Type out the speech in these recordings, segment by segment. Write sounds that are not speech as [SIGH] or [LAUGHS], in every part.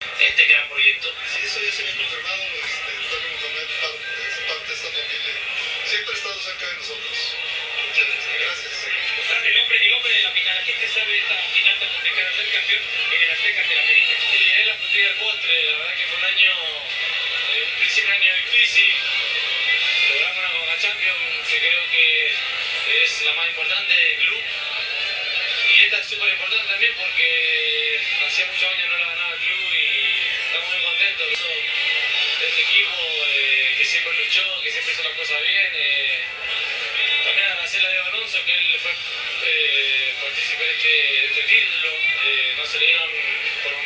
este gran proyecto. Sí, eso ya se había confirmado. Este, Antonio Mohamed parte, es parte de esta familia. Siempre ha estado cerca de nosotros. Muchas gracias. El hombre, el hombre de la final, ¿a quién te sabe esta final tan complicada? Ser campeón en el Azteca de la América. Sí, es la frutilla del postre. La verdad que fue un año, eh, un principio de año difícil. Logramos una Copa Champions que creo que es la más importante súper importante también porque hacía muchos años no la ganaba el club y estamos muy contentos. De este equipo eh, que siempre luchó, que siempre hizo las cosas bien. eh, también agradecerle a Diego Alonso que él fue eh, partícipe de este, este título. Eh, no se le dieron, por el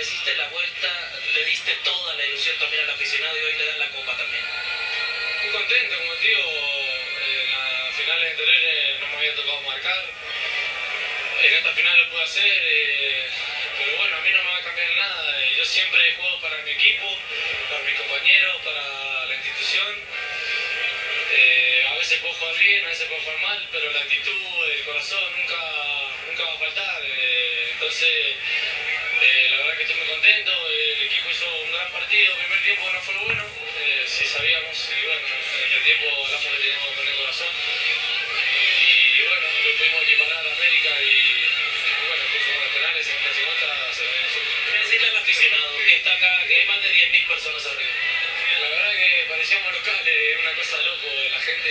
apareciste en la vuelta, le diste toda la ilusión también al aficionado y hoy le dan la copa también. Muy contento, como te digo, eh, en las finales anteriores no me había tocado marcar. En esta final lo pude hacer, eh, pero bueno, a mí no me va a cambiar nada. Yo siempre juego para mi equipo, para mis compañeros, para la institución. Eh, a veces puedo jugar bien, a veces puedo jugar mal, pero la actitud, el corazón nunca, nunca va a faltar. entonces, eh, la verdad que estoy muy contento. eh, el equipo hizo un gran partido. El primer tiempo no fue lo bueno, eh, sí sabíamos. Y bueno, en el tiempo hablamos que teníamos que poner corazón. Y bueno, lo pudimos equiparar a América y, y bueno, pusimos los penales, 50-50, se lo dio nosotros. ¿Qué decirle al aficionado que está acá, que hay más de 10.000 personas arriba? La verdad que parecíamos locales, era una cosa loco, la gente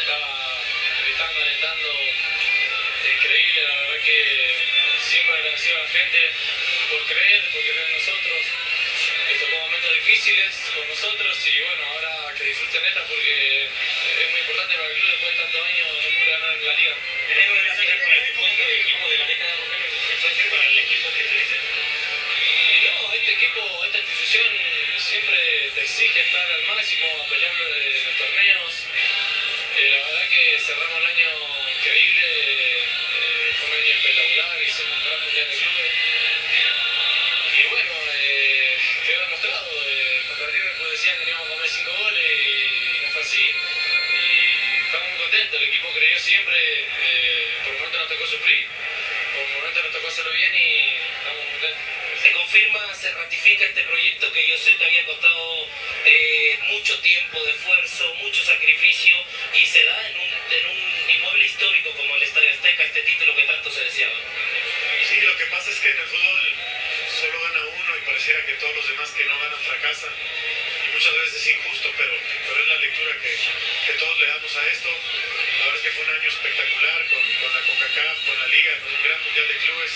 estaba gritando, alentando, increíble, la verdad que siempre agradecido a la gente por creer, por creer en nosotros, les tocó momentos difíciles con nosotros y bueno, ahora que disfruten esta porque es muy importante para el club después de tantos años no poder ganar la liga. Final para el puesto de equipo de la década, mensaje para el equipo que. Y no, este equipo, esta institución siempre te exige estar al máximo, a pelear de los torneos. Eh, la verdad que cerramos el año siempre, eh, por el momento nos tocó sufrir, por el momento nos tocó hacerlo bien y estamos contentos. Se confirma, se ratifica este proyecto que yo sé te había costado eh, mucho tiempo de esfuerzo, mucho sacrificio y se da en un, en un inmueble histórico como el Estadio Azteca, este título que tanto se deseaba. Sí, lo que pasa es que en el fútbol solo gana uno y pareciera que todos los demás que no ganan fracasan. Y muchas veces es injusto, pero, pero es la lectura que, que todos le damos a esto. La verdad es que fue un año espectacular con, con la CONCACAF, con la Liga, con un gran mundial de clubes.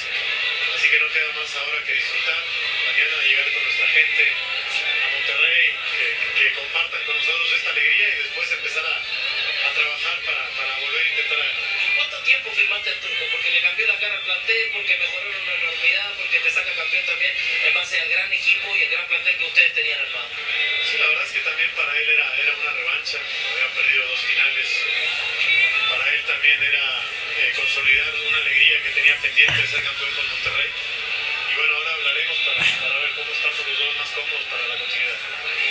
Así que no queda más ahora que disfrutar. Mañana llegar con nuestra gente a Monterrey, que, que compartan con nosotros esta alegría y después empezar a, a trabajar para, para volver a intentar ganar. ¿Cuánto tiempo firmaste al turco? Porque le cambió la cara al plantel, porque mejoraron una enormidad, porque te saca campeón también en base al gran equipo y al gran plantel que ustedes tenían armado. Sí, la verdad es que también para él era, era una revancha, había perdido dos finales. También era eh, consolidar una alegría que tenía pendiente de ser campeón con Monterrey. Y bueno, ahora hablaremos para, para ver cómo estamos los dos más cómodos para la continuidad.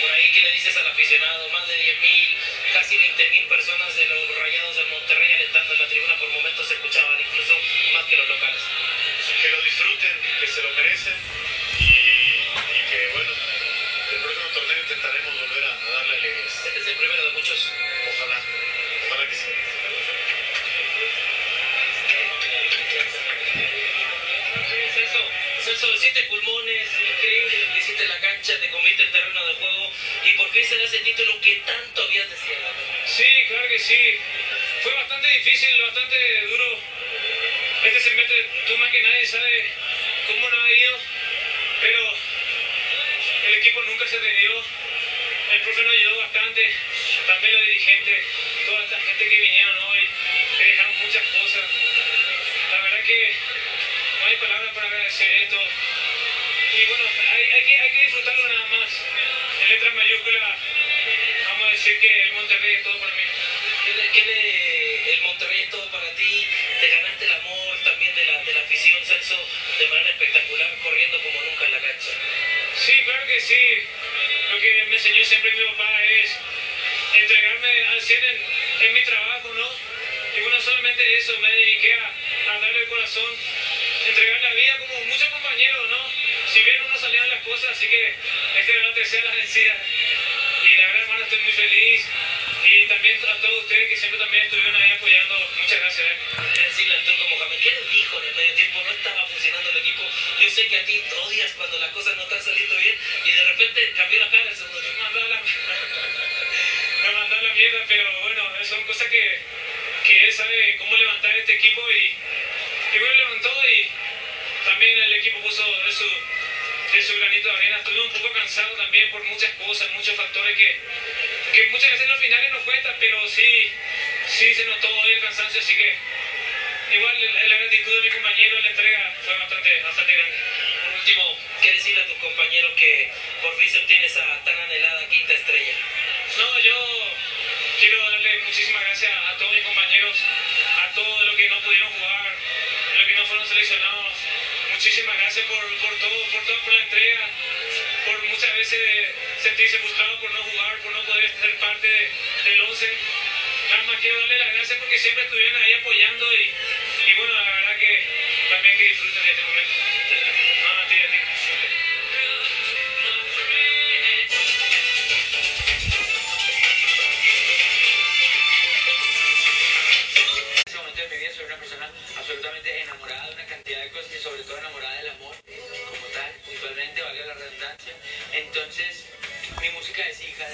Por ahí, ¿qué le dices al aficionado? Más de 10.000, casi 20.000 personas de los rayados del Monterrey alentando en la tribuna, por momentos se escuchaban incluso más que los locales. Que lo disfruten, que se lo merecen y, y que bueno, el próximo torneo intentaremos volver a, a darle alegrías. Este es el primero de muchos. Pulmones, increíble lo que hiciste en la cancha, te comiste el terreno de juego y por fin se da ese título que tanto habías deseado. Sí, claro que sí. Fue bastante difícil, bastante duro. Este semestre, tú más que nadie sabe cómo nos ha ido, pero el equipo nunca se rindió. El profe nos ayudó bastante, también los dirigentes, toda esta gente que vinieron hoy, que dejaron muchas cosas. La verdad que no hay palabras para agradecer esto y bueno, hay, que, hay que disfrutarlo nada más. En letras mayúsculas, vamos a decir que el Monterrey es todo para mí. ¿Qué le, el Monterrey es todo para ti? Te ganaste el amor también de la, de la afición, Celso, de manera espectacular, corriendo como nunca en la cancha. Sí, claro que sí. Lo que me enseñó siempre mi papá es entregarme al 100 en, mi trabajo, ¿no? Y bueno, solamente eso, me dediqué a darle el corazón, entregar la vida como muchos compañeros, ¿no? Si bien no salían las cosas, así que esta era la tercera la vencida. Y la verdad, hermano, estoy muy feliz. Y también a todos ustedes que siempre también estuvieron ahí apoyando. Muchas gracias. ¿eh? decirle al turco Mohamed, ¿qué dijo en el medio tiempo? No estaba funcionando el equipo. Yo sé que a ti odias cuando las cosas no están saliendo bien y de repente cambió la cara el segundo tiempo. Me mandó la, [LAUGHS] me mandó la mierda, pero bueno, son cosas que, que él sabe cómo levantar este equipo y, y bueno, levantó y también el equipo puso de su, de su granito de arena. Estuve un poco cansado también por muchas cosas, muchos factores que, que muchas veces en los finales no cuentan, pero sí, sí se notó hoy el cansancio, así que igual la, gratitud de mi compañero, la entrega fue bastante, bastante grande. Por último, ¿qué decirle a tus compañeros que por fin se obtiene esa tan anhelada quinta estrella? No, yo quiero darle muchísimas gracias a todos mis compañeros, a todos los que no pudieron jugar, los que no fueron seleccionados. Muchísimas gracias por, todo, por todo, por la entrega, por muchas veces sentirse frustrado por no jugar, por no poder ser parte de- del 11. Nada más quiero darle las gracias porque siempre estuvieron ahí apoyando y, y bueno, la verdad que también que disfruten este momento.